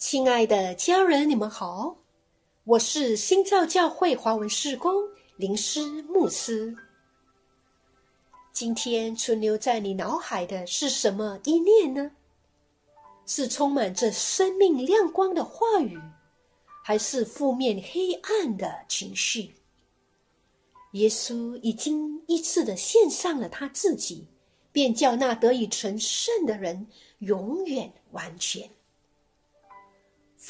亲爱的家人，你们好，我是新造教会华文事工林师牧师。今天存留在你脑海的是什么意念呢？是充满着生命亮光的话语，还是负面黑暗的情绪？耶稣已经一次的献上了他自己，便叫那得以成圣的人永远完全。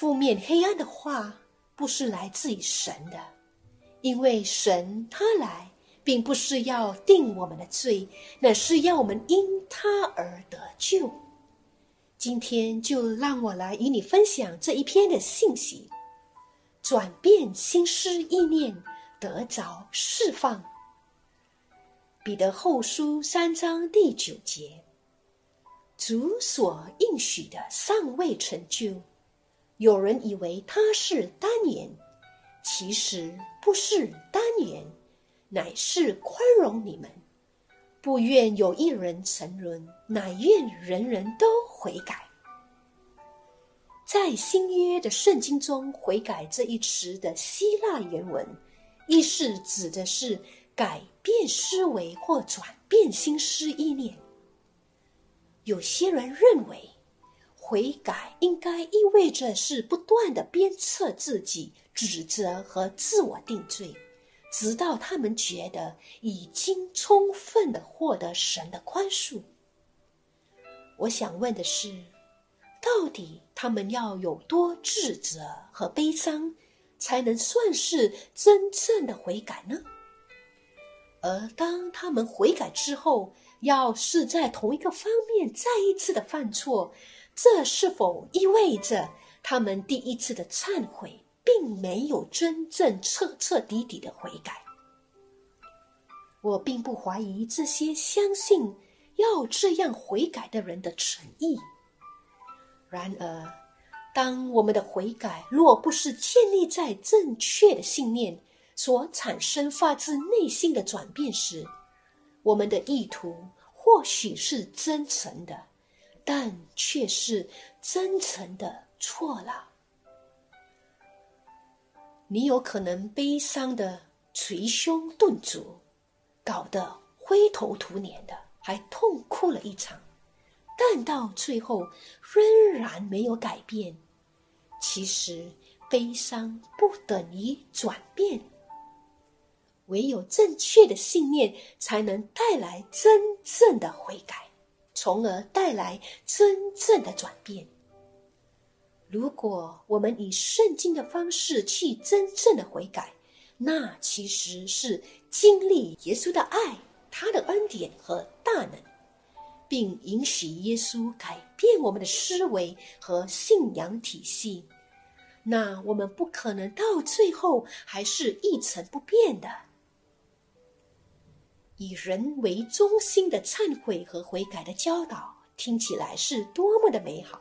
负面黑暗的话不是来自于神的，因为神他来，并不是要定我们的罪，乃是要我们因他而得救。今天就让我来与你分享这一篇的信息，转变心思意念。得着释放。彼得后书三章第九节，主所应许的尚未成就，有人以为他是单言，其实不是单言，乃是宽容你们，不愿有一人沉沦，乃愿人人都悔改。在新约的圣经中，“悔改”这一词的希腊原文。意是指的是改变思维或转变心思意念。有些人认为，悔改应该意味着是不断的鞭策自己、指责和自我定罪，直到他们觉得已经充分的获得神的宽恕。我想问的是，到底他们要有多自责和悲伤？才能算是真正的悔改呢？而当他们悔改之后，要是在同一个方面再一次的犯错，这是否意味着他们第一次的忏悔并没有真正彻彻底底的悔改？我并不怀疑这些相信要这样悔改的人的诚意，然而。当我们的悔改若不是建立在正确的信念所产生发自内心的转变时，我们的意图或许是真诚的，但却是真诚的错了。你有可能悲伤的捶胸顿足，搞得灰头土脸的，还痛哭了一场。但到最后仍然没有改变。其实，悲伤不等于转变。唯有正确的信念，才能带来真正的悔改，从而带来真正的转变。如果我们以圣经的方式去真正的悔改，那其实是经历耶稣的爱、他的恩典和大能。并允许耶稣改变我们的思维和信仰体系，那我们不可能到最后还是一成不变的。以人为中心的忏悔和悔改的教导听起来是多么的美好，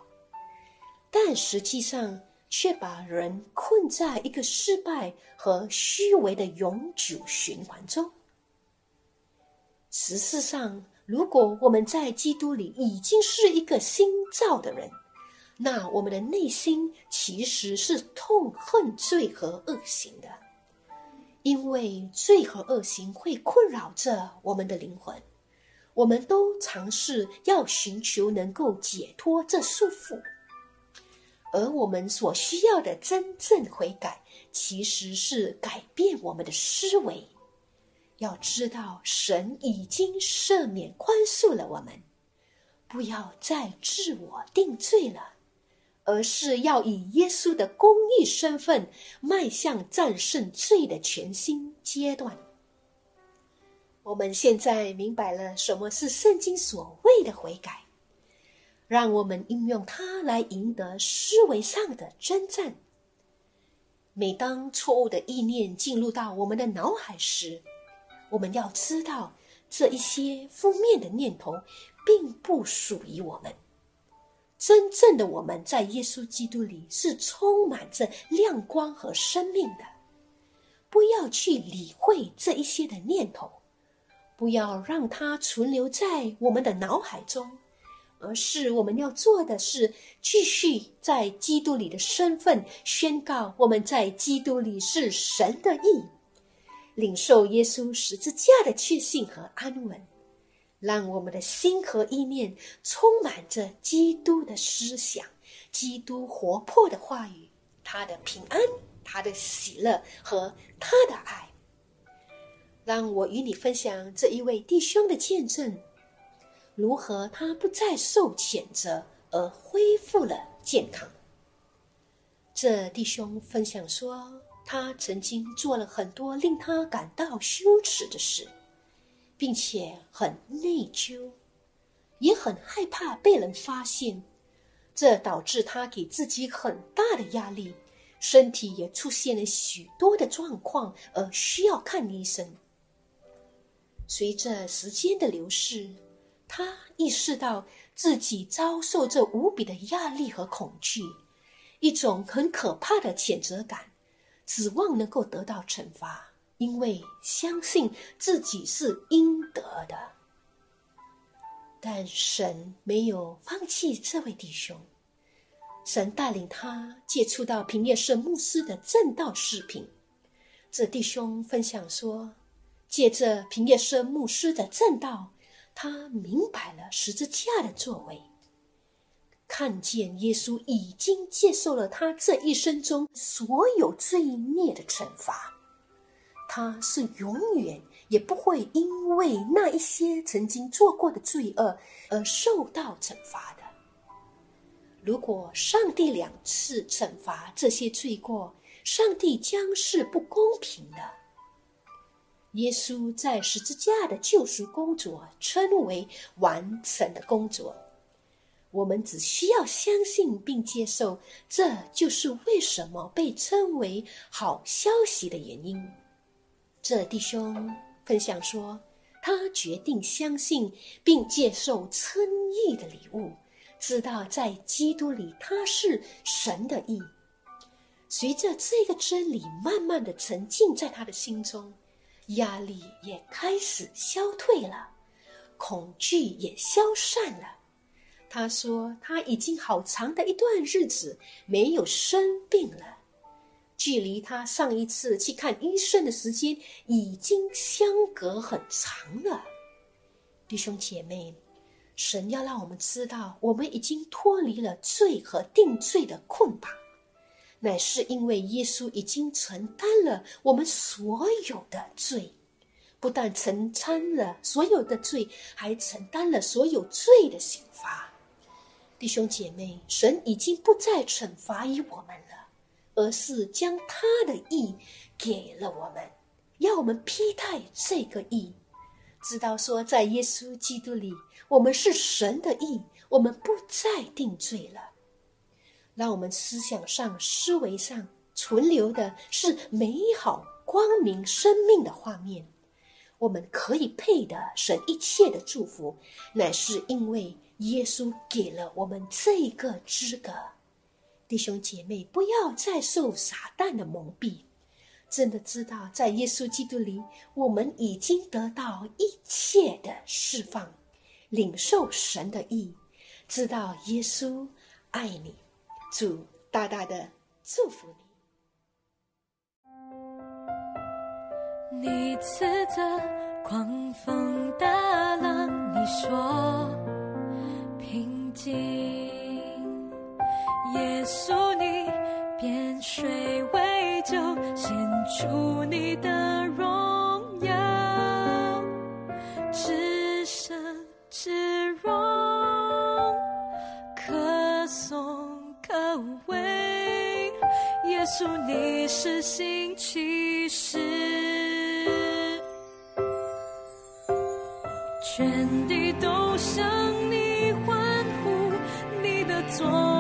但实际上却把人困在一个失败和虚伪的永久循环中。事实上。如果我们在基督里已经是一个新造的人，那我们的内心其实是痛恨罪和恶行的，因为罪和恶行会困扰着我们的灵魂。我们都尝试要寻求能够解脱这束缚，而我们所需要的真正悔改，其实是改变我们的思维。要知道，神已经赦免、宽恕了我们，不要再自我定罪了，而是要以耶稣的公义身份迈向战胜罪的全新阶段。我们现在明白了什么是圣经所谓的悔改，让我们应用它来赢得思维上的征战。每当错误的意念进入到我们的脑海时，我们要知道，这一些负面的念头并不属于我们。真正的我们在耶稣基督里是充满着亮光和生命的。不要去理会这一些的念头，不要让它存留在我们的脑海中，而是我们要做的是继续在基督里的身份宣告我们在基督里是神的义，领受耶稣十字架的确信和安稳，让我们的心和意念充满着基督的思想、基督活泼的话语、他的平安、他的喜乐和他的爱。让我与你分享这一位弟兄的见证。如何他不再受谴责而恢复了健康？这弟兄分享说，他曾经做了很多令他感到羞耻的事，并且很内疚，也很害怕被人发现，这导致他给自己很大的压力，身体也出现了许多的状况，而需要看医生。随着时间的流逝。他意识到自己遭受着无比的压力和恐惧，一种很可怕的谴责感，指望能够得到惩罚，因为相信自己是应得的。但神没有放弃这位弟兄，神带领他接触到平叶社牧师的正道视频。这弟兄分享说，借着平叶社牧师的正道。他明白了十字架的作为，看见耶稣已经接受了他这一生中所有罪孽的惩罚，他是永远也不会因为那一些曾经做过的罪恶而受到惩罚的。如果上帝两次惩罚这些罪过，上帝将是不公平的。耶稣在十字架的救赎工作称为完成的工作，我们只需要相信并接受，这就是为什么被称为好消息的原因。这弟兄分享说，他决定相信并接受称义的礼物，知道在基督里他是神的义。随着这个真理慢慢的沉浸在他的心中。压力也开始消退了，恐惧也消散了。他说：“他已经好长的一段日子没有生病了，距离他上一次去看医生的时间已经相隔很长了。”弟兄姐妹，神要让我们知道，我们已经脱离了罪和定罪的捆绑。乃是因为耶稣已经承担了我们所有的罪，不但承担了所有的罪，还承担了所有罪的刑罚。弟兄姐妹，神已经不再惩罚于我们了，而是将他的义给了我们，要我们披戴这个义，知道说在耶稣基督里，我们是神的义，我们不再定罪了。让我们思想上、思维上存留的是美好、光明生命的画面。我们可以配得神一切的祝福，乃是因为耶稣给了我们这个资格。弟兄姐妹，不要再受撒旦的蒙蔽，真的知道在耶稣基督里，我们已经得到一切的释放，领受神的意，知道耶稣爱你。主大大的祝福你。你斥责狂风大浪，你说平静。耶稣，你变水为酒，献出你的荣耀，至圣至荣，可颂。可畏，耶稣，你是新启示，全地都向你欢呼，你的作。